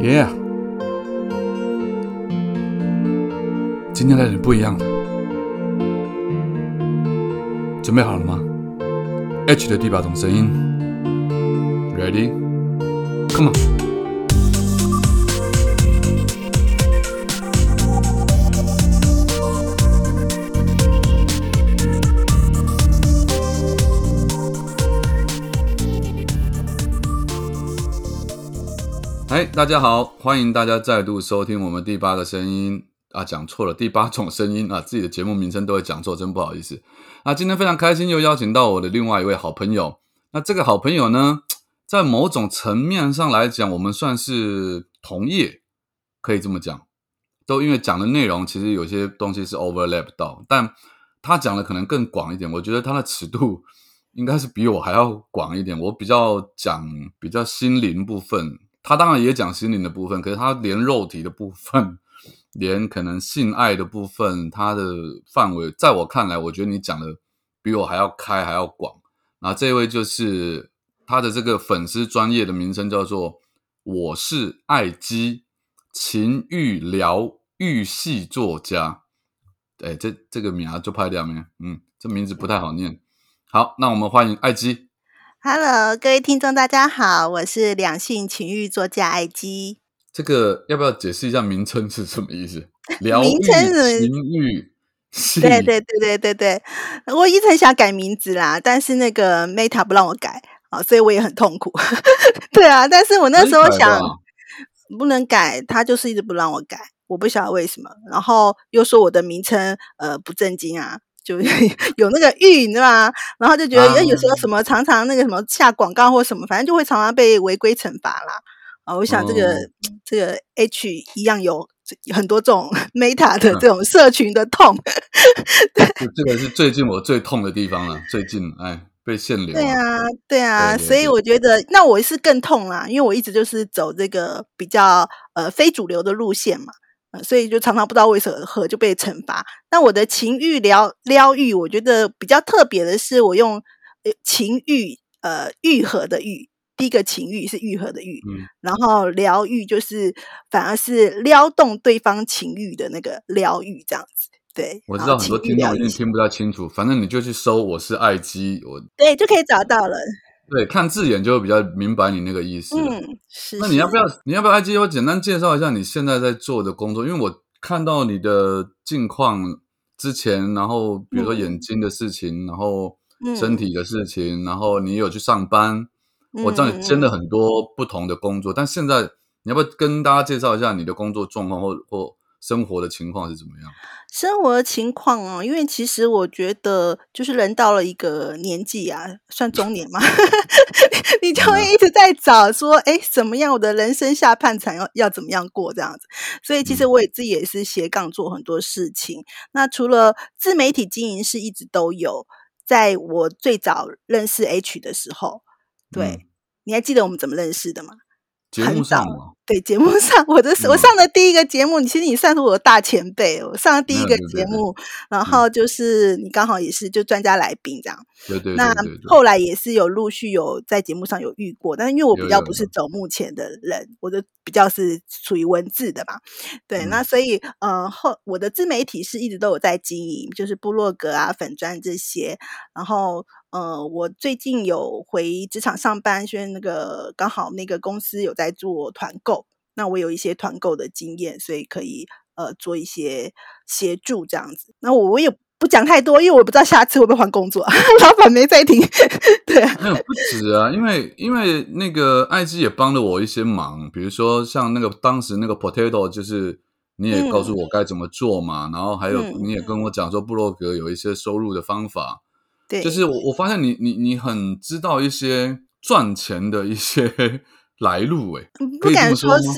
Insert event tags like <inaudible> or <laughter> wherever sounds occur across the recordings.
Yeah，今天来点不一样的，准备好了吗？H 的第八种声音，Ready？Come on！哎，大家好，欢迎大家再度收听我们第八个声音啊，讲错了，第八种声音啊，自己的节目名称都会讲错，真不好意思。那今天非常开心，又邀请到我的另外一位好朋友。那这个好朋友呢，在某种层面上来讲，我们算是同业，可以这么讲。都因为讲的内容其实有些东西是 overlap 到，但他讲的可能更广一点。我觉得他的尺度应该是比我还要广一点。我比较讲比较心灵部分。他当然也讲心灵的部分，可是他连肉体的部分，连可能性爱的部分，他的范围，在我看来，我觉得你讲的比我还要开，还要广。那这位就是他的这个粉丝专业的名称叫做“我是爱姬情欲疗愈系作家”。哎，这这个名啊，就拍掉没？嗯，这名字不太好念。好，那我们欢迎爱姬。Hello，各位听众，大家好，我是两性情欲作家艾姬。这个要不要解释一下名称是什么意思？疗愈名称是情欲，对对对对对对，我一直很想改名字啦，但是那个 Meta 不让我改啊，所以我也很痛苦。<laughs> 对啊，但是我那时候想不能改，他就是一直不让我改，我不晓得为什么。然后又说我的名称呃不正经啊。就 <laughs> 有那个欲，你知道吗？然后就觉得，啊哎、有时候什么常常那个什么下广告或什么，反正就会常常被违规惩罚啦。啊，我想这个、哦这个 H 一样有很多这种 <laughs> Meta 的嗯这种社群的痛。<laughs> 这这个是最近我最痛的地方了。最近哎，被限流了。对啊，对啊，对对所以我觉得那我是更痛啦，因为我一直就是走这个比较呃非主流的路线嘛，呃，所以就常常不知道为什么就被惩罚。那我的情欲疗疗愈，我觉得比较特别的是，我用呃情欲呃愈合的愈，第一个情欲是愈合的愈，嗯，然后疗愈就是反而是撩动对方情欲的那个疗愈这样子。对，我知道很多听众一定听不太清楚，反正你就去搜“我是爱姬”，我对就可以找到了。对看字眼就会比较明白你那个意思。，嗯，是。是那你要不要你要不要爱姬？我简单介绍一下你现在在做的工作，因为我看到你的近况之前，然后比如说嗯眼睛的事情，然后嗯身体的事情，然后你有去上班，我知道你兼了很多不同的工作，但现在你要不要跟大家介绍一下你的工作状况或或生活的情况是怎么样？生活的情况哦，因为其实我觉得，就是人到了一个年纪啊，算中年嘛，<laughs> 你就会一直在找说，哎，怎么样，我的人生下半场要要怎么样过这样子。所以其实嗯我也自己也是斜杠做很多事情。那除了自媒体经营是一直都有，在我最早认识 H 的时候，对，嗯你还记得我们怎么认识的吗？节目上 <laughs> 对，节目上我的我嗯上的第一个节目，你其实你算是我的大前辈。我上的第一个没有对对对节目，然后就是你刚好也是就专家来宾这样。对对那后来也是有陆续有在节目上有遇过，但是因为我比较不是走目前的人，我的比较是属于文字的嘛。对，嗯那所以呃后我的自媒体是一直都有在经营，就是部落格啊、粉砖这些。然后呃，我最近有回职场上班，因为那个刚好那个公司有在做团购，那我有一些团购的经验，所以可以呃做一些协助这样子。那我我也不讲太多，因为我不知道下次会不会换工作，老板没在听。<laughs> 对啊，没有不止啊，因为因为那个爱基也帮了我一些忙，比如说像那个当时那个 potato，就是你也告诉我该怎么做嘛，然后还有嗯你也跟我讲说布洛格有一些收入的方法，对，就是我我发现你你你很知道一些赚钱的一些 <laughs> 来路诶、不敢说是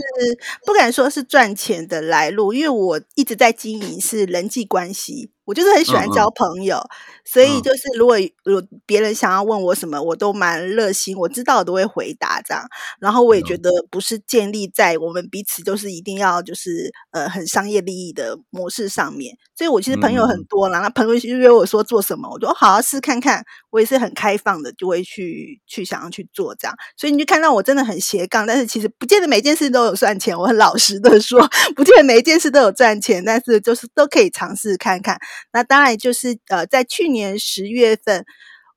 不敢说是赚钱的来路，因为我一直在经营是人际关系我就是很喜欢交朋友，所以就是如果有别人想要问我什么，我都蛮热心，我知道我都会回答这样。然后我也觉得不是建立在我们彼此就是一定要就是呃很商业利益的模式上面。所以我其实朋友很多啦，那朋友约我说做什么，我就好好试看看。我也是很开放的，就会去去想要去做这样。所以你就看到我真的很斜杠，但是其实不见得每件事都有赚钱。我很老实的说，<laughs> 不见得每一件事都有赚钱，但是就是都可以尝试看看。那当然就是呃，在去年十月份，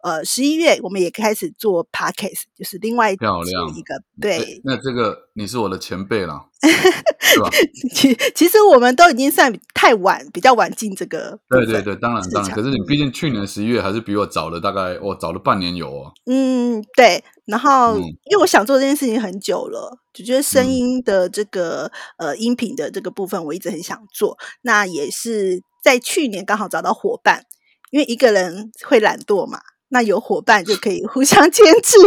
呃十一月，我们也开始做 podcast，就是另外漂亮一个对。那这个你是我的前辈了，<laughs> 是吧？<laughs> 其其实我们都已经算太晚，比较晚进这个。对对对，当然当然。可是你毕竟去年十一月还是比我早了，大概我早了半年有哦。嗯，对。然后因为我想做这件事情很久了，就觉得声音的这个呃音频的这个部分，我一直很想做。那也是。在去年刚好找到伙伴，因为一个人会懒惰嘛，那有伙伴就可以互相 <laughs> 牵制，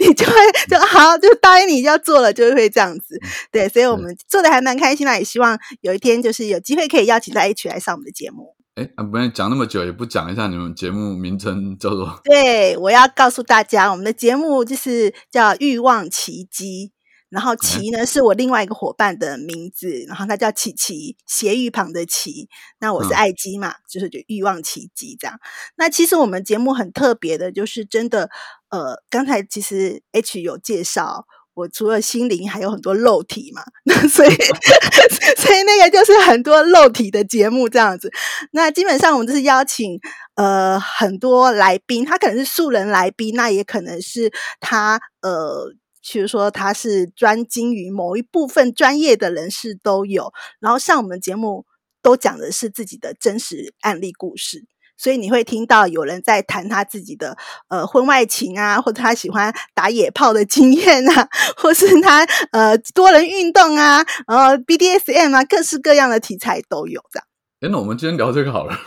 你就会就好，就答应你要做了，就会这样子。对，所以我们做的还蛮开心啦，也希望有一天就是有机会可以邀请大家一起来上我们的节目。哎，不然讲那么久也不讲一下你们节目名称叫做？对，我要告诉大家，我们的节目就是叫《欲望奇迹》。然后琪呢是我另外一个伙伴的名字，然后他叫琪琪，斜玉旁的琪。那我是爱姬嘛，就是就欲望奇迹这样。那其实我们节目很特别的，就是真的，呃，刚才其实 H 有介绍，我除了心灵还有很多肉体嘛，<laughs> 那所以 <laughs> 所以那个就是很多肉体的节目这样子。那基本上我们就是邀请呃很多来宾，他可能是素人来宾，那也可能是他呃。比如说，他是专精于某一部分专业的人士都有，然后上我们节目都讲的是自己的真实案例故事，所以你会听到有人在谈他自己的呃婚外情啊，或者他喜欢打野炮的经验啊，<laughs> 或是他呃多人运动啊，然后 BDSM 啊，各式各样的题材都有的。哎，那我们今天聊这个好了。<laughs>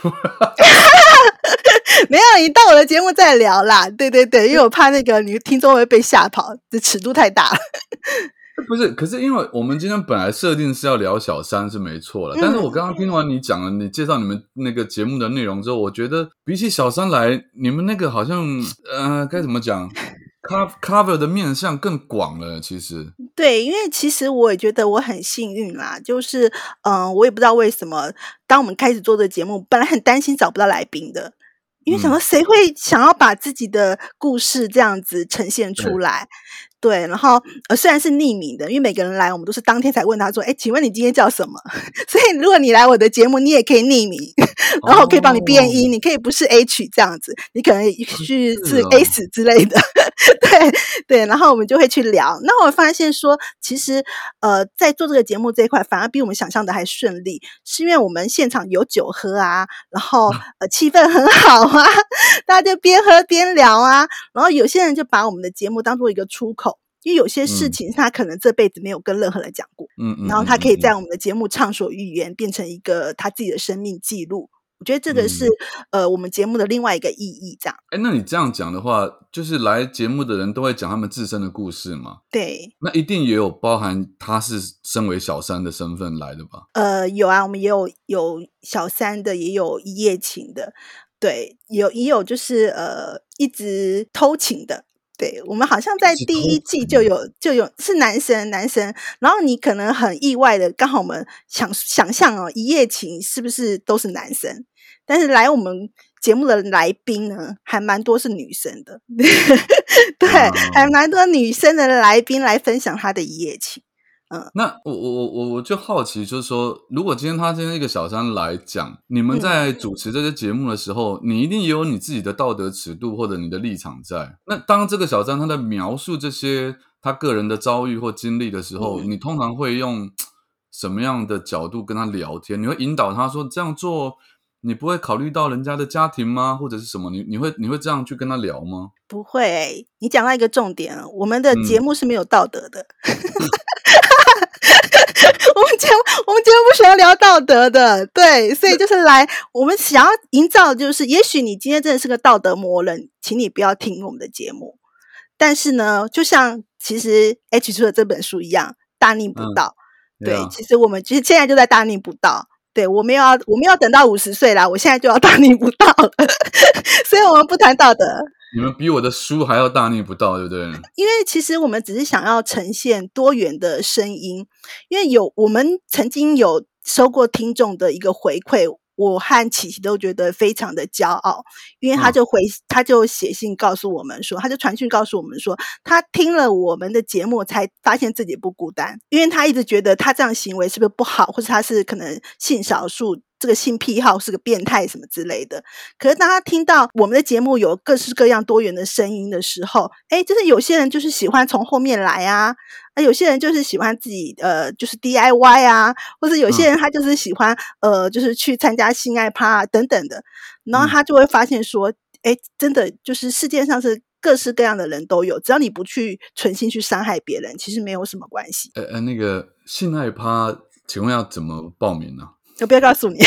没有，你到我的节目再聊啦。对对对，因为我怕那个你听众会被吓跑，这尺度太大了。<laughs> 不是，可是因为我们今天本来设定是要聊小三，是没错了。但是我刚刚听完你讲了，你介绍你们那个节目的内容之后，我觉得比起小三来，你们那个好像呃，该怎么讲，cover 的面向更广了。其实，对，因为其实我也觉得我很幸运啦，就是嗯，我也不知道为什么，当我们开始做这节目，本来很担心找不到来宾的。因为想说，谁会想要把自己的故事这样子呈现出来？对，然后呃，虽然是匿名的，因为每个人来，我们都是当天才问他说：“哎，请问你今天叫什么？” <laughs> 所以如果你来我的节目，你也可以匿名，然后我可以帮你变音，你可以不是 H 这样子，你可能是是 S 之类的。<laughs> 对对，然后我们就会去聊。那我发现说，其实呃，在做这个节目这一块，反而比我们想象的还顺利，是因为我们现场有酒喝啊，然后呃气氛很好啊，<laughs> 大家就边喝边聊啊，然后有些人就把我们的节目当做一个出口。因为有些事情他可能这辈子没有跟任何人讲过，嗯嗯，然后他可以在我们的节目畅所欲言，变成一个他自己的生命记录。我觉得这个是呃我们节目的另外一个意义。这样，哎，那你这样讲的话，就是来节目的人都会讲他们自身的故事吗？对，那一定也有包含他是身为小三的身份来的吧？呃，有啊，我们也有有小三的，也有一夜情的，对，有也有就是呃一直偷情的。对我们好像在第一季就有就有是男生男生，然后你可能很意外的，刚好我们想想象哦，一夜情是不是都是男生？但是来我们节目的来宾呢，还蛮多是女生的，<laughs> 对，还蛮多女生的来宾来分享她的一夜情。嗯，那我我我我我就好奇，就是说，如果今天他今天一个小三来讲，你们在主持这些节目的时候，你一定也有你自己的道德尺度或者你的立场在。那当这个小三他在描述这些他个人的遭遇或经历的时候，你通常会用什么样的角度跟他聊天？你会引导他说这样做，你不会考虑到人家的家庭吗？或者是什么？你你会你会这样去跟他聊吗？不会，你讲到一个重点，我们的节目是没有道德的。<laughs> <laughs> 我们今天我们今天不喜欢聊道德的，对，所以就是来我们想要营造，就是也许你今天真的是个道德魔人，请你不要听我们的节目。但是呢，就像其实 H 出的这本书一样，大逆不道。对，其实我们其实现在就在大逆不道。对，我们要我们要等到五十岁啦，我现在就要大逆不道了，<laughs> 所以我们不谈道德。你们比我的书还要大逆不道，对不对？<laughs> 因为其实我们只是想要呈现多元的声音，因为有我们曾经有收过听众的一个回馈。我和琪琪都觉得非常的骄傲，因为他就回，他就写信告诉我们说，他就传讯告诉我们说，他听了我们的节目才发现自己不孤单，因为他一直觉得他这样行为是不是不好，或者他是可能性少数。这个性癖好是个变态什么之类的，可是当他听到我们的节目有各式各样多元的声音的时候，哎，就是有些人就是喜欢从后面来啊，啊，有些人就是喜欢自己呃，就是 DIY 啊，或者有些人他就是喜欢呃，就是去参加性爱趴啊等等的，然后他就会发现说，哎，真的就是世界上是各式各样的人都有，只要你不去存心去伤害别人，其实没有什么关系。呃呃，那个性爱趴，请问要怎么报名呢？我不要告诉你，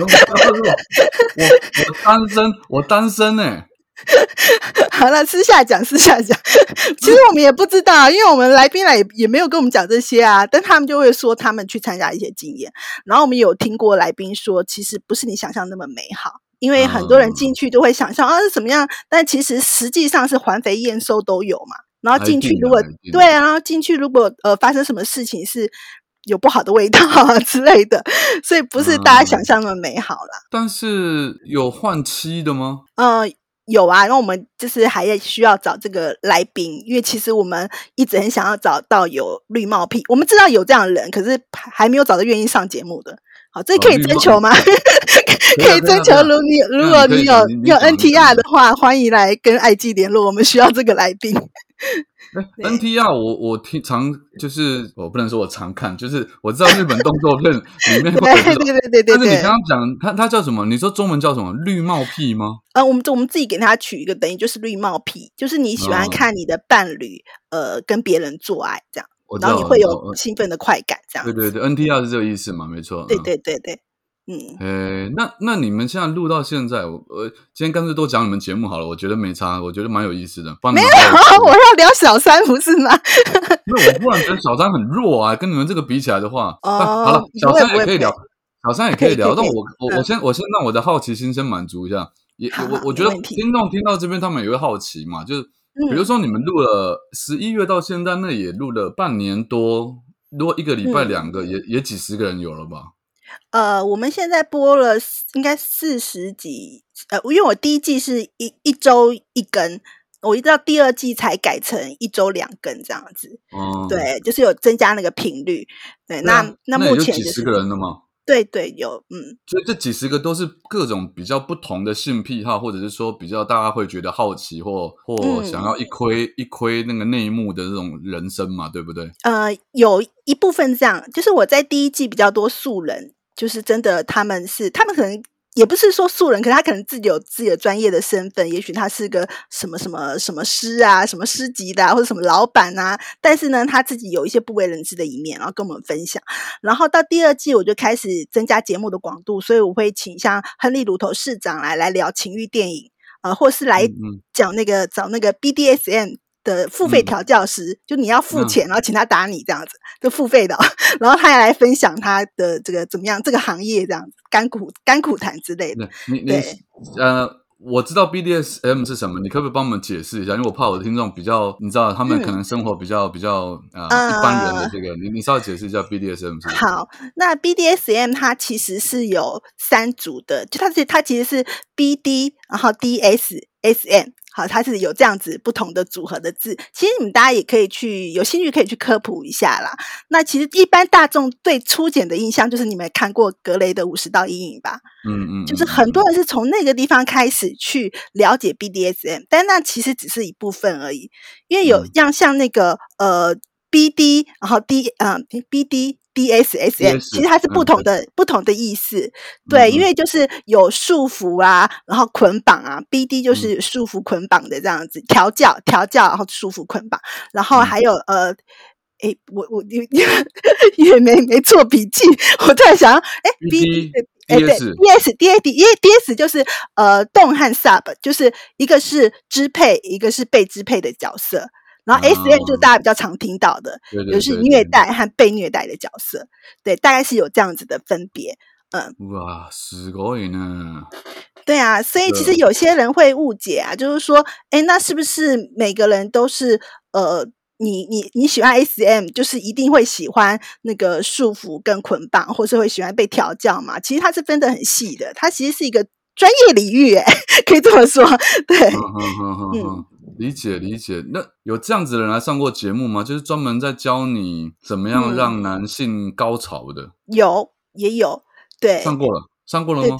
我我单身，我单身呢。好了，私下讲，私下讲。其实我们也不知道，因为我们来宾来也也没有跟我们讲这些啊。但他们就会说他们去参加一些经验，然后我们有听过来宾说，其实不是你想象那么美好，因为很多人进去都会想象啊是怎么样，但其实实际上是环肥验收都有嘛。然后进去如果对啊，进去如果呃发生什么事情是。有不好的味道啊 <laughs> 之类的，所以不是大家想象那么美好啦。但是有换妻的吗？嗯，有啊，因为我们就是还需要找这个来宾，因为其实我们一直很想要找到有绿帽癖。我们知道有这样的人，可是还没有找到愿意上节目的。好，这可以 <laughs> 征求吗？可以征求，如你如果你有有 NTR 的话，欢迎来跟爱记联络，我们需要这个来宾。<laughs> N T R 我我听常就是我不能说我常看，就是我知道日本动作片里面会对对对对对。但是你刚刚讲他他叫什么？你说中文叫什么？绿帽癖吗？呃，我们我们自己给他取一个，等于就是绿帽癖，就是你喜欢看你的伴侣呃跟别人做爱这样，然后你会有兴奋的快感这样。对对对，N T R 是这个意思嘛？没错。对对对对。嗯，呃，那那你们现在录到现在，我我今天干脆都讲你们节目好了，我觉得没差，我觉得蛮有意思的。没有，我要聊小三不是吗？<laughs> 因为我忽然觉得小三很弱啊，跟你们这个比起来的话，好了，小三也可以聊，小三也可以聊。但我我我先我先让我的好奇心先满足一下，也我我觉得听众听到这边，他们也会好奇嘛，就是比如说你们录了十一月到现在，那也录了半年多，如果一个礼拜两个，也也几十个人有了吧？呃，我们现在播了应该四十集，呃，因为我第一季是一一周一根，我一直到第二季才改成一周两根这样子。哦，对，就是有增加那个频率。对，那那目前几十个人了吗？对对，有，嗯。所以这几十个都是各种比较不同的性癖好，或者是说比较大家会觉得好奇或或想要一窥一窥那个内幕的这种人生嘛，对不对？呃，有一部分这样，就是我在第一季比较多素人。就是真的，他们是他们可能也不是说素人，可是他可能自己有自己的专业的身份，也许他是个什么什么什么师啊，什么师级的，或者什么老板啊。但是呢，他自己有一些不为人知的一面，然后跟我们分享。然后到第二季，我就开始增加节目的广度，所以我会请像亨利·鲁头市长来来聊情欲电影，呃，或是来讲那个找那个 BDSM。的付费调教师，就你要付钱，然后请他打你这样子，就付费的。<laughs> 然后他也来分享他的这个怎么样，这个行业这样子，甘苦甘苦谈之类的。你你呃，我知道 BDSM 是什么，你可不可以帮我们解释一下？因为我怕我的听众比较，你知道他们可能生活比较比较呃一般人的这个，你你稍微解释一下 BDSM 是？好，那 BDSM 它其实是有三组的，就它是它其实是 BD，然后 DSSM。好，它是有这样子不同的组合的字。其实你们大家也可以去有兴趣可以去科普一下啦。那其实一般大众对初检的印象就是你们看过格雷的五十道阴影吧？嗯嗯，就是很多人是从那个地方开始去了解 BDSM，但那其实只是一部分而已。因为有像像那个呃 BD，然后 D 嗯 BD。D S S M 其实它是不同的不同的意思，对，因为。就是有束缚啊，然后捆绑啊，B D 就是束缚捆绑的这样子，调教调教，然后束缚捆绑，然后还有呃，哎，我我也 <laughs> 也没没做笔记，我突然想，哎，B 哎对，D S D A D 因为 D S 就是呃动和 sub，就是一个是支配，一个是被支配的角色。然后 S M 就大家比较常听到的，对对就是虐待和被虐待的角色，对，大概是有这样子的分别。嗯，哇，すごい呢。对啊，所以其实有些人会误解啊，就是说，哎，那是不是每个人都是呃，你你你喜欢 S M，就是一定会喜欢那个束缚跟捆绑，或是会喜欢被调教嘛？其实它是分得很细的，它其实是一个专业领域，哎，<laughs> 可以这么说。对，嗯， 理解理解。那有这样子的人来上过节目吗？就是专门在教你怎么样让男性高潮的？有，也有，对，上过了，上过了吗？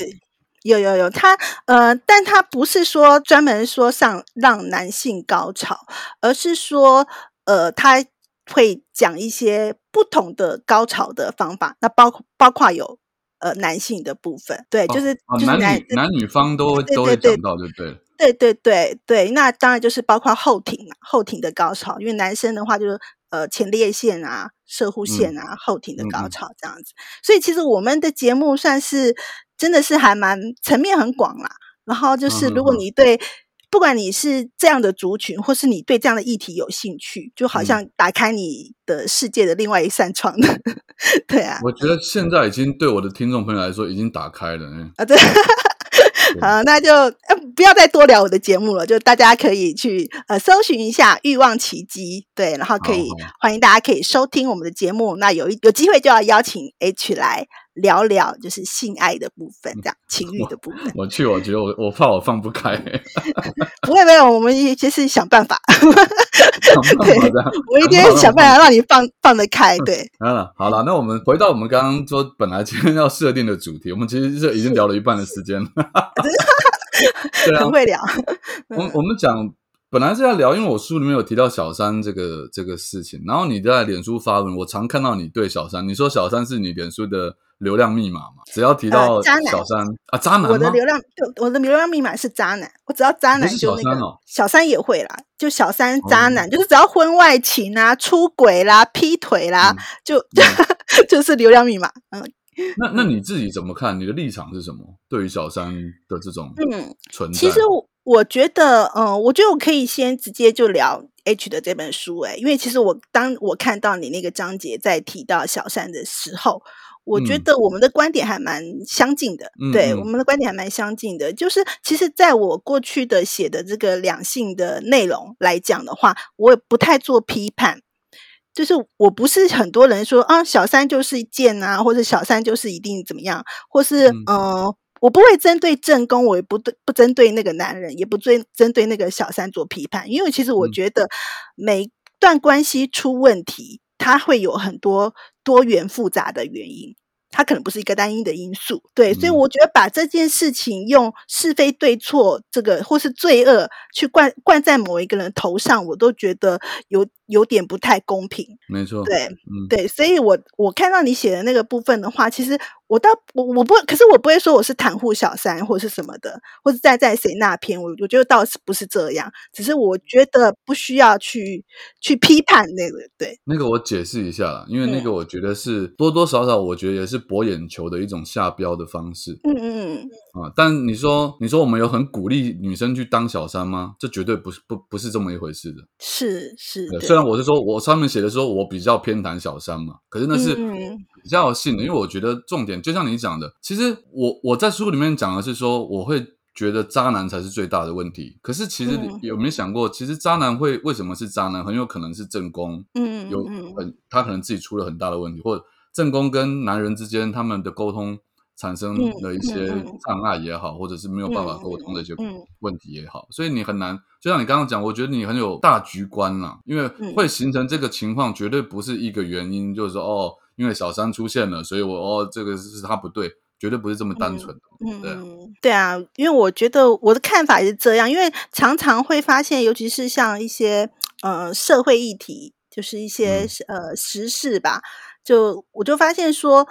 有有有，他呃，但他不是说专门说上让男性高潮，而是说呃，他会讲一些不同的高潮的方法，那包包括有呃男性的部分，对，就是就是男女男女方都都会讲到，对不对？对对对对，那当然就是包括后庭嘛，后庭的高潮，因为男生的话就是呃前列腺啊、射护腺啊、后庭的高潮这样子，所以其实我们的节目算是。真的是还蛮层面很广啦，然后就是如果你对不管你是这样的族群，或是你对这样的议题有兴趣，就好像打开你的世界的另外一扇窗的，<laughs> 对啊。我觉得现在已经对我的听众朋友来说已经打开了，啊对。好，那就呃不要再多聊我的节目了，就大家可以去呃搜寻一下《欲望奇迹》，对，然后可以欢迎大家可以收听我们的节目。那有一有机会就要邀请 H 来聊聊，就是性爱的部分，这样 <laughs> 情欲的部分。我去，我觉得我我怕我放不开。<laughs> 不会，没有，我们就是想办法。对，我一定要想办法让你放放得开。对，嗯，好了，那我们回到我们刚刚说本来今天要设定的主题，我们其实是已经聊了一半的时间了。<laughs> 对啊，很会聊。我我们讲本来是要聊，因为我书里面有提到小三这个这个事情，然后你在脸书发文，我常看到你对小三，你说小三是你脸书的流量密码嘛？只要提到小三啊，渣男我的流量，我的流量密码是渣男，我只要渣男就那个小三也会啦，就小三渣男，就是只要婚外情啊、出轨啦、劈腿啦，就 <laughs> 就是流量密码，嗯。那那你自己怎么看？你的立场是什么？对于小三的这种嗯存在，其实我我觉得，嗯，我觉得我可以先直接就聊 H 的这本书，哎，因为其实我当我看到你那个章节在提到小三的时候，我觉得我们的观点还蛮相近的，对，我们的观点还蛮相近的。就是其实在我过去的写的这个两性的内容来讲的话，我也不太做批判。就是我不是很多人说啊，小三就是贱啊，或者小三就是一定怎么样，或是嗯，我不会针对正宫，我也不对不针对那个男人，也不针针对那个小三做批判，因为其实我觉得每段关系出问题，它会有很多多元复杂的原因。它可能不是一个单一的因素，对，所以我觉得把这件事情用是非对错这个或是罪恶去灌灌在某一个人头上，我都觉得有有点不太公平。没错，对，对，所以我我看到你写的那个部分的话，其实我倒我我不，可是我不会说我是袒护小三或是什么的，或是在在谁那篇，我我觉得倒是不是这样，只是我觉得不需要去去批判那个，对，那个我解释一下啦，因为那个我觉得是多多少少，我觉得也是。博眼球的一种下标的方式，嗯嗯嗯啊，但你说你说我们有很鼓励女生去当小三吗？这绝对不是不不是这么一回事的。是是，虽然我是说我上面写的说我比较偏袒小三嘛，可是那是比较信的，因为我觉得重点就像你讲的，其实我我在书里面讲的是说我会觉得渣男才是最大的问题，可是其实有没有想过，其实渣男会为什么是渣男？很有可能是正宫，嗯，有很他可能自己出了很大的问题，或者。正宫跟男人之间，他们的沟通产生的一些障碍也好，或者是没有办法沟通的一些问题也好，所以你很难。就像你刚刚讲，我觉得你很有大局观啦，因为会形成这个情况，绝对不是一个原因，就是说哦，因为小三出现了，所以我哦，这个是他不对，绝对不是这么单纯的。对对啊，因为我觉得我的看法也是这样，因为常常会发现，尤其是像一些呃社会议题，就是一些呃时事吧。就我就发现说，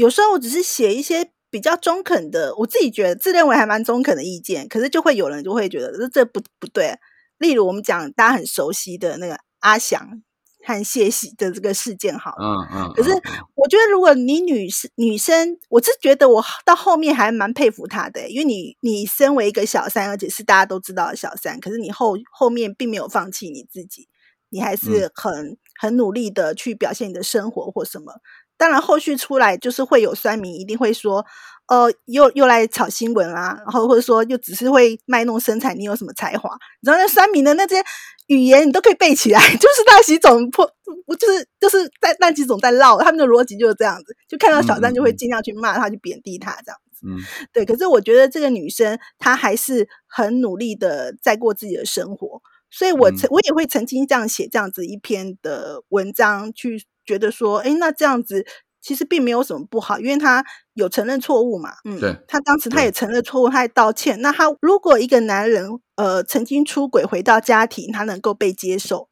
有时候我只是写一些比较中肯的，我自己觉得自认为还蛮中肯的意见，可是就会有人就会觉得这这不不对。例如我们讲大家很熟悉的那个阿翔和谢喜的这个事件，好，嗯嗯。可是我觉得如果你女士女生，我是觉得我到后面还蛮佩服她的，因为你你身为一个小三，而且是大家都知道的小三，可是你后后面并没有放弃你自己。你还是很很努力的去表现你的生活或什么。当然，后续出来就是会有酸民一定会说，呃，又又来炒新闻啦，然后或者说又只是会卖弄身材，你有什么才华？然后那酸民的那些语言你都可以背起来，<laughs> 就是那几种破，就是就是在那几种在唠，他们的逻辑就是这样子，就看到小三就会尽量去骂他，去贬低他这样子。嗯，对。可是我觉得这个女生她还是很努力的在过自己的生活，所以我曾我也会曾经这样写这样子一篇的文章去。觉得说，哎，那这样子其实并没有什么不好，因为他有承认错误嘛。嗯，对，他当时他也承认错误，他也道歉。那他如果一个男人呃曾经出轨回到家庭，他能够被接受，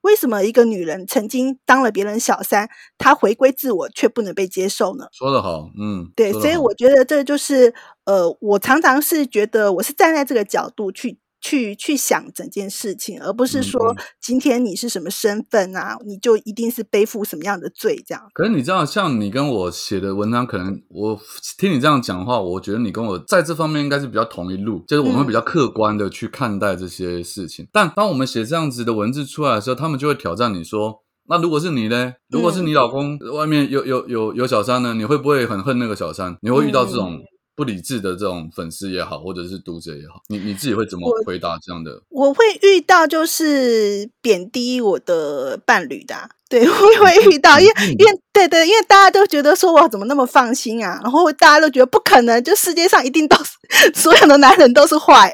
为什么一个女人曾经当了别人小三，她回归自我却不能被接受呢？说得好，嗯，对，所以我觉得这就是呃，我常常是觉得我是站在这个角度去。去去想整件事情，而不是说今天你是什么身份啊，你就一定是背负什么样的罪这样。可是你知道，像你跟我写的文章，可能我听你这样讲话，我觉得你跟我在这方面应该是比较同一路，就是我们比较客观的去看待这些事情。但当我们写这样子的文字出来的时候，他们就会挑战你说：“那如果是你呢？如果是你老公外面有有有有小三呢？你会不会很恨那个小三？你会遇到这种？”不理智的这种粉丝也好，或者是读者也好，你你自己会怎么回答这样的？我会遇到就是贬低我的伴侣的，对，<laughs> 我会遇到，因为因为对对，因为大家都觉得说哇，怎么那么放心啊？然后大家都觉得不可能，就世界上一定都是 <laughs> 所有的男人都是坏，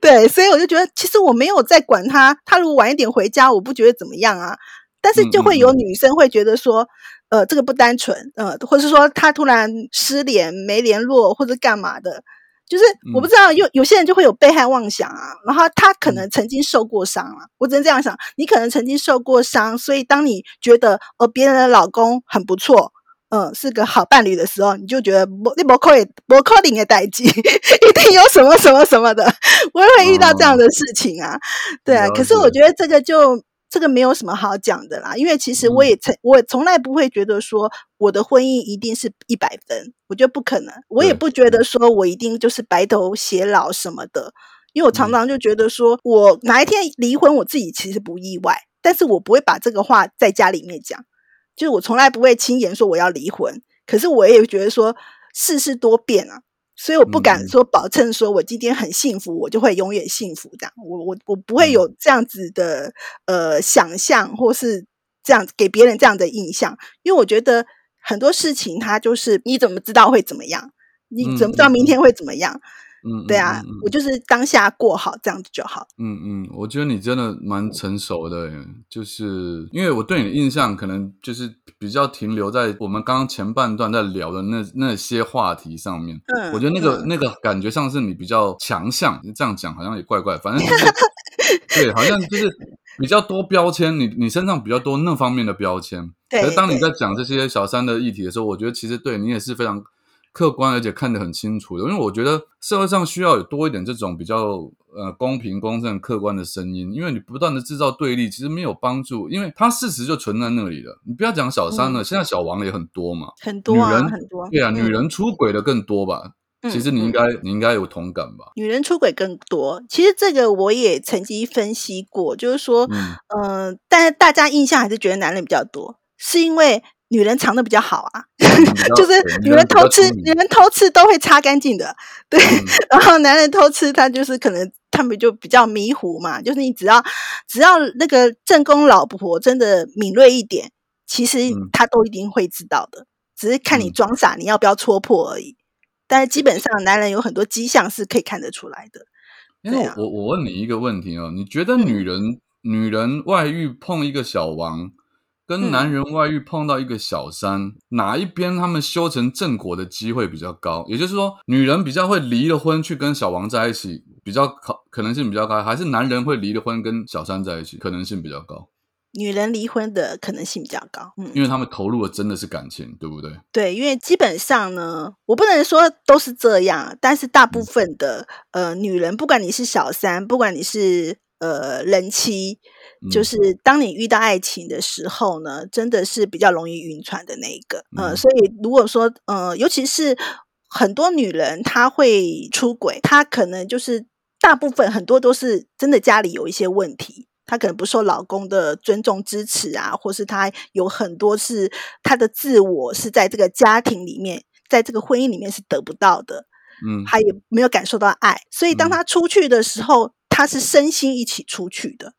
对，所以我就觉得其实我没有在管他，他如果晚一点回家，我不觉得怎么样啊。但是就会有女生会觉得说。呃，这个不单纯，呃，或者是说他突然失联没联络，或者干嘛的，就是我不知道，有有些人就会有被害妄想啊，然后他可能曾经受过伤啊，我只能这样想，你可能曾经受过伤，所以当你觉得呃别人的老公很不错，嗯，是个好伴侣的时候，你就觉得不你不可以不可能的代际，<laughs> 一定有什么什么什么的，<laughs> 我也会遇到这样的事情啊，对啊，可是我觉得这个就。这个没有什么好讲的啦，因为其实我也从我从来不会觉得说我的婚姻一定是一百分，我觉得不可能，我也不觉得说我一定就是白头偕老什么的，因为我常常就觉得说我哪一天离婚，我自己其实不意外，但是我不会把这个话在家里面讲，就是我从来不会轻言说我要离婚，可是我也觉得说世事多变啊。所以我不敢说保证，说我今天很幸福，我就会永远幸福这样。我我我不会有这样子的呃想象，或是这样给别人这样的印象，因为我觉得很多事情它就是你怎么知道会怎么样？你怎么知道明天会怎么样？嗯，对啊，我就是当下过好这样子就好。嗯嗯，我觉得你真的蛮成熟的，就是因为我对你的印象可能就是比较停留在我们刚刚前半段在聊的那那些话题上面。嗯，我觉得那个那个感觉上是你比较强项，这样讲好像也怪怪，反正就是 <laughs> 对，好像就是比较多标签，你你身上比较多那方面的标签。对，可是当你在讲这些小三的议题的时候，我觉得其实对你也是非常。客观而且看得很清楚的，因为我觉得社会上需要有多一点这种比较呃公平、公正、客观的声音，因为你不断的制造对立，其实没有帮助，因为它事实就存在那里了。你不要讲小三了，现在小王也很多嘛，很多啊，很多，对啊，女人出轨的更多吧？其实你应该你应该有同感吧？女人出轨更多，其实这个我也曾经分析过，就是说，嗯，但是大家印象还是觉得男人比较多，是因为。女人藏的比较好啊，<laughs> 就是女人偷吃，女人偷吃都会擦干净的，对。然后男人偷吃，他就是可能他们就比较迷糊嘛，就是你只要只要那个正宫老婆真的敏锐一点，其实他都一定会知道的，只是看你装傻，你要不要戳破而已。但是基本上男人有很多迹象是可以看得出来的。因为我我问你一个问题哦，你觉得女人女人外遇碰一个小王？跟男人外遇碰到一个小三，哪一边他们修成正果的机会比较高？也就是说，女人比较会离了婚去跟小王在一起，比较可可能性比较高，还是男人会离了婚跟小三在一起，可能性比较高？女人离婚的可能性比较高，嗯，因为他们投入的真的是感情，对不对？对，因为基本上呢，我不能说都是这样，但是大部分的呃女人，不管你是小三，不管你是呃人妻。就是当你遇到爱情的时候呢，真的是比较容易晕船的那一个。呃，所以如果说呃，尤其是很多女人她会出轨，她可能就是大部分很多都是真的家里有一些问题，她可能不受老公的尊重支持啊，或是她有很多是她的自我是在这个家庭里面，在这个婚姻里面是得不到的，嗯，她也没有感受到爱，所以当她出去的时候，她是身心一起出去的。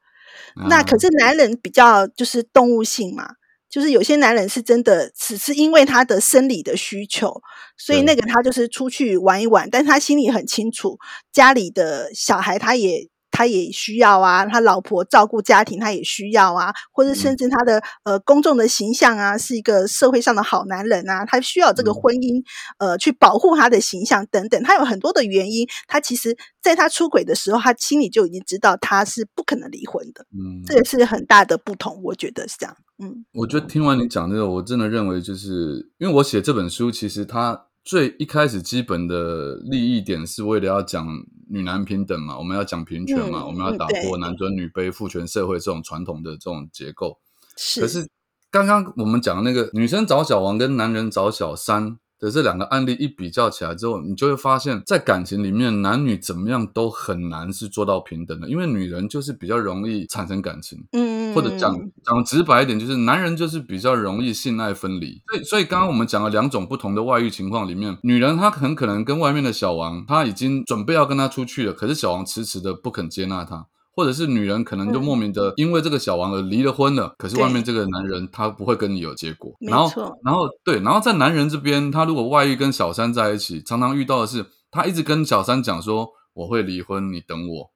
那可是男人比较就是动物性嘛。就是有些男人是真的只是因为他的生理的需求，所以那个他就是出去玩一玩，但他心里很清楚，家里的小孩他也他也需要啊，他老婆照顾家庭他也需要啊，或者甚至他的呃公众的形象啊，是一个社会上的好男人啊，他需要这个婚姻呃去保护他的形象等等，他有很多的原因，他其实在他出轨的时候，他心里就已经知道他是不可能离婚的，嗯，这也是很大的不同，我觉得是这样。嗯，我觉得听完你讲这个，我真的认为，就是因为我写这本书，其实它最一开始基本的利益点是为了要讲女男平等嘛，我们要讲平权嘛，我们要打破男尊女卑、父权社会这种传统的这种结构。是，可是刚刚我们讲的那个女生找小王跟男人找小三。的这两个案例一比较起来之后，你就会发现，在感情里面，男女怎么样都很难是做到平等的，因为女人就是比较容易产生感情，嗯，或者讲讲直白一点，就是男人就是比较容易性爱分离。所以，所以刚刚我们讲了两种不同的外遇情况里面，女人她很可能跟外面的小王，她已经准备要跟他出去了，可是小王迟迟的不肯接纳她。或者是女人可能就莫名的因为这个小王而离了婚了，可是外面这个男人他不会跟你有结果。然后，然后对，然后在男人这边，他如果外遇跟小三在一起，常常遇到的是他一直跟小三讲说我会离婚，你等我，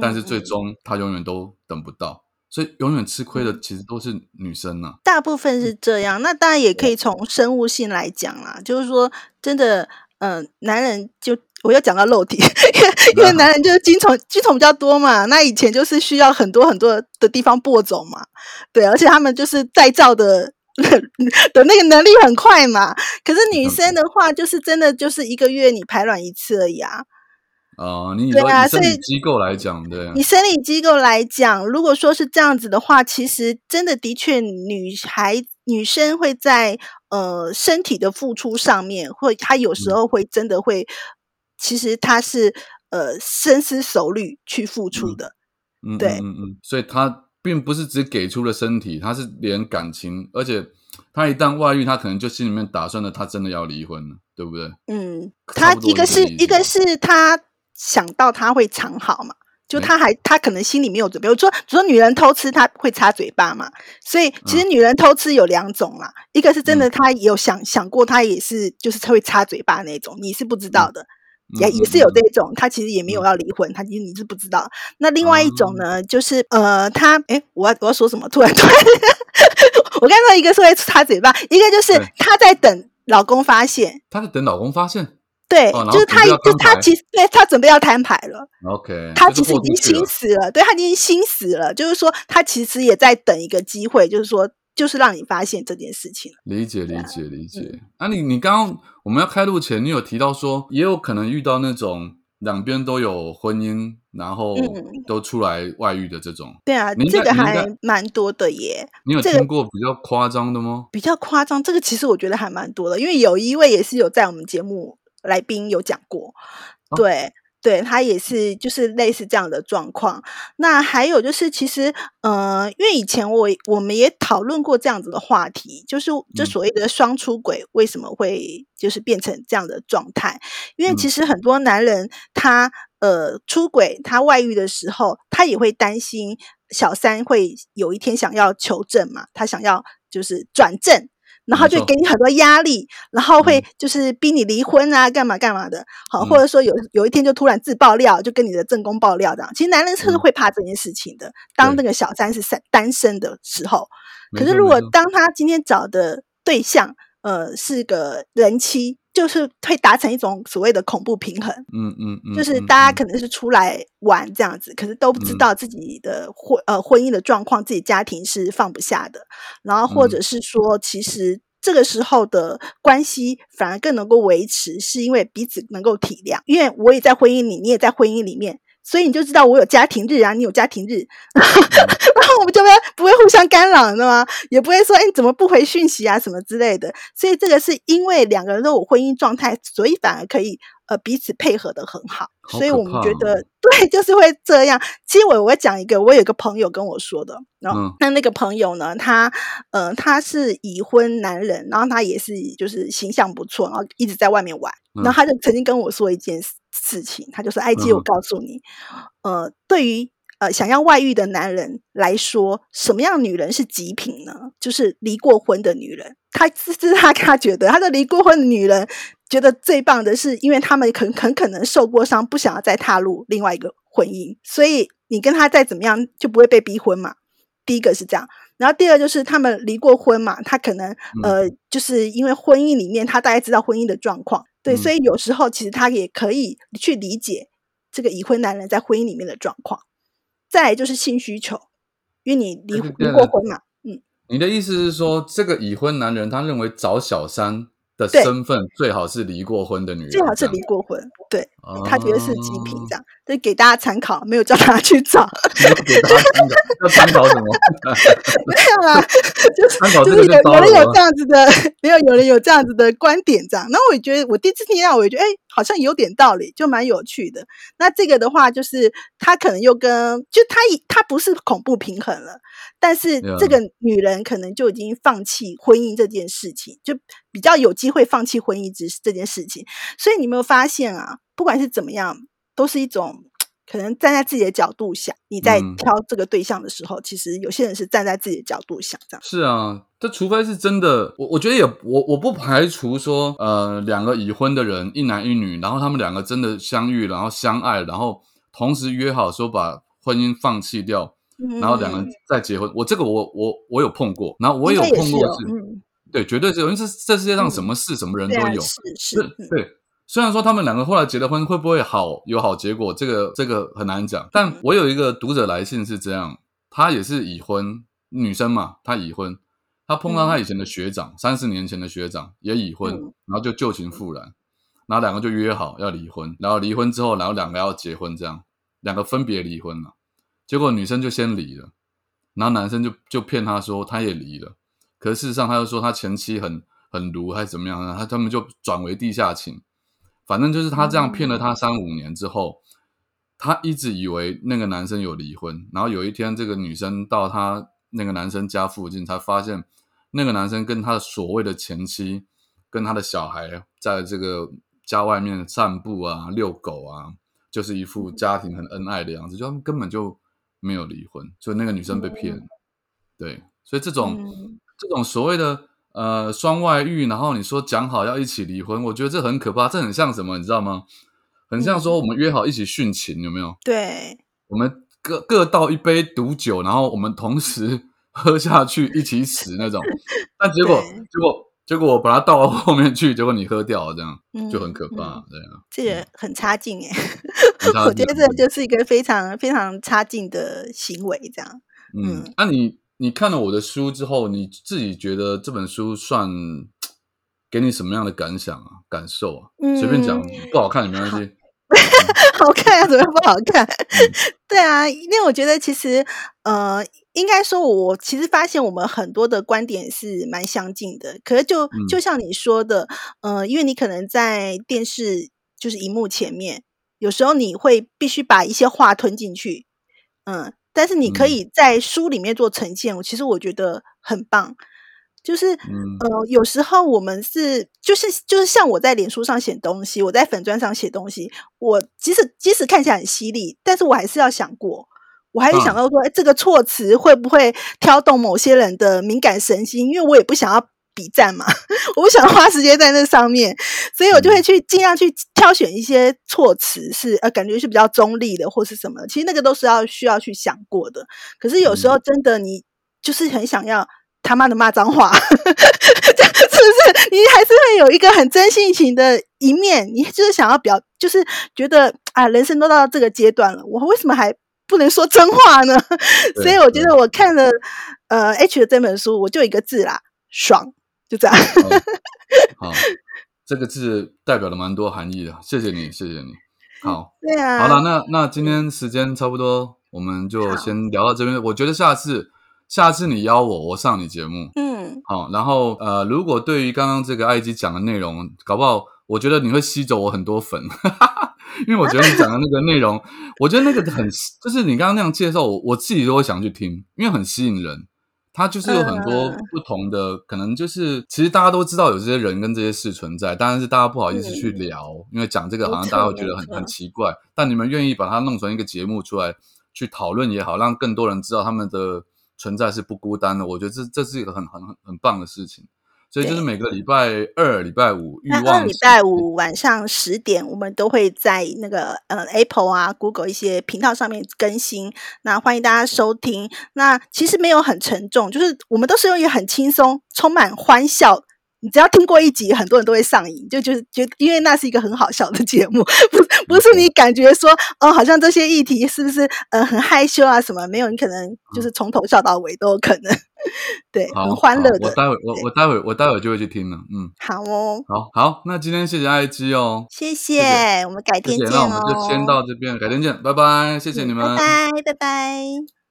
但是最终他永远都等不到，所以永远吃亏的其实都是女生呐。大部分是这样，那当然也可以从生物性来讲啦，就是说真的，嗯，男人就。我又讲到肉体，<laughs> 因为因为男人就是精虫精虫比较多嘛，那以前就是需要很多很多的地方播种嘛，对，而且他们就是再造的 <laughs> 的那个能力很快嘛。可是女生的话，就是真的就是一个月你排卵一次而已啊。哦，你对啊，所以机构来讲，对，你生理机构来讲，如果说是这样子的话，其实真的的确，女孩女生会在呃身体的付出上面，会她有时候会真的会。其实他是呃深思熟虑去付出的，嗯，对，嗯嗯，所以他并不是只给出了身体，他是连感情，而且他一旦外遇，他可能就心里面打算了，他真的要离婚了，对不对？嗯，他一个是一个是他想到他会藏好嘛，就他还他可能心里没有准备。我说，说女人偷吃他会擦嘴巴嘛，所以其实女人偷吃有两种啦，一个是真的，他有想想过，他也是就是会擦嘴巴那种，你是不知道的。也也是有这种，他其实也没有要离婚，他其实你是不知道。那另外一种呢，就是呃，他哎，我要我要说什么？突然突然，<laughs> 我刚说一个是会擦嘴巴，一个就是他在等老公发现，他在等老公发现，对，就是他就他其实对他准备要摊牌了。OK，他其实已经心死了，对他已经心死了，就是说他其实也在等一个机会，就是说。就是让你发现这件事情理解理解理解。啊，你你刚刚我们要开录前，你有提到说，也有可能遇到那种两边都有婚姻，然后都出来外遇的这种。对啊，这个还蛮多的耶。你有听过比较夸张的吗？比较夸张，这个其实我觉得还蛮多的，因为有一位也是有在我们节目来宾有讲过，对。对他也是，就是类似这样的状况。那还有就是，其实，呃，因为以前我我们也讨论过这样子的话题，就是就所谓的双出轨为什么会就是变成这样的状态？因为其实很多男人他呃出轨，他外遇的时候，他也会担心小三会有一天想要求证嘛，他想要就是转正。然后就给你很多压力，然后会就是逼你离婚啊，干嘛干嘛的，好，或者说有有一天就突然自爆料，就跟你的正宫爆料这样。其实男人是会怕这件事情的。当那个小三是单单身的时候，可是如果当他今天找的对象，呃，是个人妻。就是会达成一种所谓的恐怖平衡，嗯嗯嗯，就是大家可能是出来玩这样子，可是都不知道自己的婚呃婚姻的状况，自己家庭是放不下的，然后或者是说，其实这个时候的关系反而更能够维持，是因为彼此能够体谅，因为我也在婚姻里，你也在婚姻里面。所以你就知道我有家庭日啊，你有家庭日，<laughs> 然后我们就不不会互相干扰，知道吗？也不会说哎，你怎么不回讯息啊，什么之类的。所以这个是因为两个人都有婚姻状态，所以反而可以呃彼此配合的很好。所以我们觉得对，就是会这样。其实我我讲一个，我有一个朋友跟我说的，然后、嗯那那个朋友呢，他呃他是已婚男人，然后他也是就是形象不错，然后一直在外面玩，嗯然后他就曾经跟我说一件事事情，他就说：“艾姬，嗯我告诉你，呃，对于呃想要外遇的男人来说，什么样女人是极品呢？就是离过婚的女人。他这这是他他觉得，他的离过婚的女人觉得最棒的是，因为他们很很可能受过伤，不想要再踏入另外一个婚姻，所以你跟他再怎么样就不会被逼婚嘛。第一个是这样，然后第二就是他们离过婚嘛，他可能呃，就是因为婚姻里面他大概知道婚姻的状况，对，嗯。所以有时候其实他也可以去理解这个已婚男人在婚姻里面的状况。再来就是性需求，因为你离离过婚嘛，嗯，你的意思是说，这个已婚男人他认为找小三的身份最好是离过婚的女人，最好是离过婚，对哦他觉得是极品这样，就给大家参考，没有叫大家去找，你要给大家参考，要参考什么？<laughs> 没有啦，就是就是有有人有这样子的，<laughs> 没有有人有这样子的观点这样，然后我也觉得我第一次听到，我也觉得哎、好像有点道理，就蛮有趣的。那这个的话，就是他可能又跟就他以他不是恐怖平衡了，但是这个女人可能就已经放弃婚姻这件事情，就比较有机会放弃婚姻这这件事情。所以你有没有发现啊？不管是怎么样，都是一种可能站在自己的角度想，你在嗯挑这个对象的时候，其实有些人是站在自己的角度想这样。是啊，这除非是真的，我我觉得也我我不排除说，呃，两个已婚的人，一男一女，然后他们两个真的相遇，然后相爱，然后同时约好说把婚姻放弃掉，然后两个人再结婚。我这个我我我有碰过，然后我有碰过是，嗯，对，绝对是有，因为这这世界上嗯什么事、什么人都有，是对。虽然说他们两个后来结了婚，会不会好有好结果，这个这个很难讲。但嗯我有一个读者来信是这样，她也是已婚女生嘛，她已婚，她碰到她以前的学长，三十、年前的学长也已婚，嗯然后就旧情复燃，然后两个就约好要离婚，然后离婚之后，然后两个要结婚，这样两个分别离婚了。结果女生就先离了，然后男生就就骗她说他也离了，可是事实上他又说他前妻很很毒还是怎么样呢？他他们就转为地下情。反正就是他这样骗了他三五年之后，他一直以为那个男生有离婚，然后有一天这个女生到他那个男生家附近，才发现那个男生跟他的所谓的前妻跟他的小孩在这个家外面散步啊、遛狗啊，就是一副家庭很恩爱的样子，就他们根本就没有离婚，所以那个女生被骗了。对，所以这种、嗯。这种所谓的呃双外遇，然后你说讲好要一起离婚，我觉得这很可怕，这很像什么，你知道吗？很像说我们约好一起殉情，有没有？对，我们各各倒一杯毒酒，然后我们同时 <laughs> 喝下去，一起死那种。但结果结果结果我把它倒到后面去，结果你喝掉了，这样嗯就很可怕，嗯对啊。这个很差劲哎、<laughs> 我觉得这就是一个非常非常差劲的行为，这样。嗯嗯，那、你你看了我的书之后，你自己觉得这本书算给你什么样的感想啊、感受啊？随便讲嗯，不好看也没关系。<laughs> 好看啊，怎么会不好看？嗯 <laughs> 对啊，因为我觉得其实呃，应该说，我其实发现我们很多的观点是蛮相近的。可是就嗯就像你说的，呃，因为你可能在电视就是荧幕前面，有时候你会必须把一些话吞进去，嗯，但是你可嗯以在书里面做呈现，我其实我觉得很棒。就是嗯呃，有时候我们是就是就是像我在脸书上写东西，我在粉砖上写东西，我即使即使看起来很犀利，但是我还是要想过，我还是想嗯到说，哎、这个措辞会不会挑动某些人的敏感神经？因为我也不想要比战嘛，<laughs> 我不想花时间在那上面，所以我就会去尽量去挑选一些措辞是呃感觉是比较中立的或是什么，其实那个都是要需要去想过的。可是有时候真的你就是很想要他妈的骂脏话，<laughs> 这是不是？你还是会有一个很真性情的一面，你就是想要表，就是觉得啊，人生都到这个阶段了，我为什么还不能说真话呢？<laughs> 所以我觉得我看了呃 H 的这本书，我就一个字啦，爽，就这样。好，好 <laughs> 这个字代表了蛮多含义的，谢谢你，谢谢你。好，对啊，好了，那那今天时间差不多，我们就先聊到这边。我觉得下次下次你邀我，我上你节目。嗯，好，然后呃，如果对于刚刚这个埃及讲的内容，搞不好我觉得你会吸走我很多粉，<laughs> 因为我觉得你讲的那个内容，我觉得那个很，就是你刚刚那样介绍，我我自己都会想去听，因为很吸引人。它就是有很多不同的，可能就是其实大家都知道有这些人跟这些事存在，但是大家不好意思去聊，因为讲这个好像大家会觉得很很奇怪。但你们愿意把它弄成一个节目出来去讨论也好，让更多人知道他们的存在是不孤单的，我觉得这这是一个很很很很棒的事情。所以就是每个礼拜二、礼拜五，那二礼拜五晚上十点，我们都会在那个呃 Apple 啊、Google 一些频道上面更新。那欢迎大家收听。那其实没有很沉重，就是我们都是用一个很轻松、充满欢笑。你只要听过一集，很多人都会上瘾，就就是觉，因为那是一个很好笑的节目，<laughs> 不不是你感觉说，哦，好像这些议题是不是呃很害羞啊什么？没有，你可能就是从头笑到尾都有可能，<laughs> 对，很欢乐的。我待会我我待会我待会就会去听了，嗯，好哦，好好，那今天谢谢爱基哦，谢谢，我们改天见哦，那我们就先到这边，改天见，拜拜，谢谢你们，拜拜拜拜。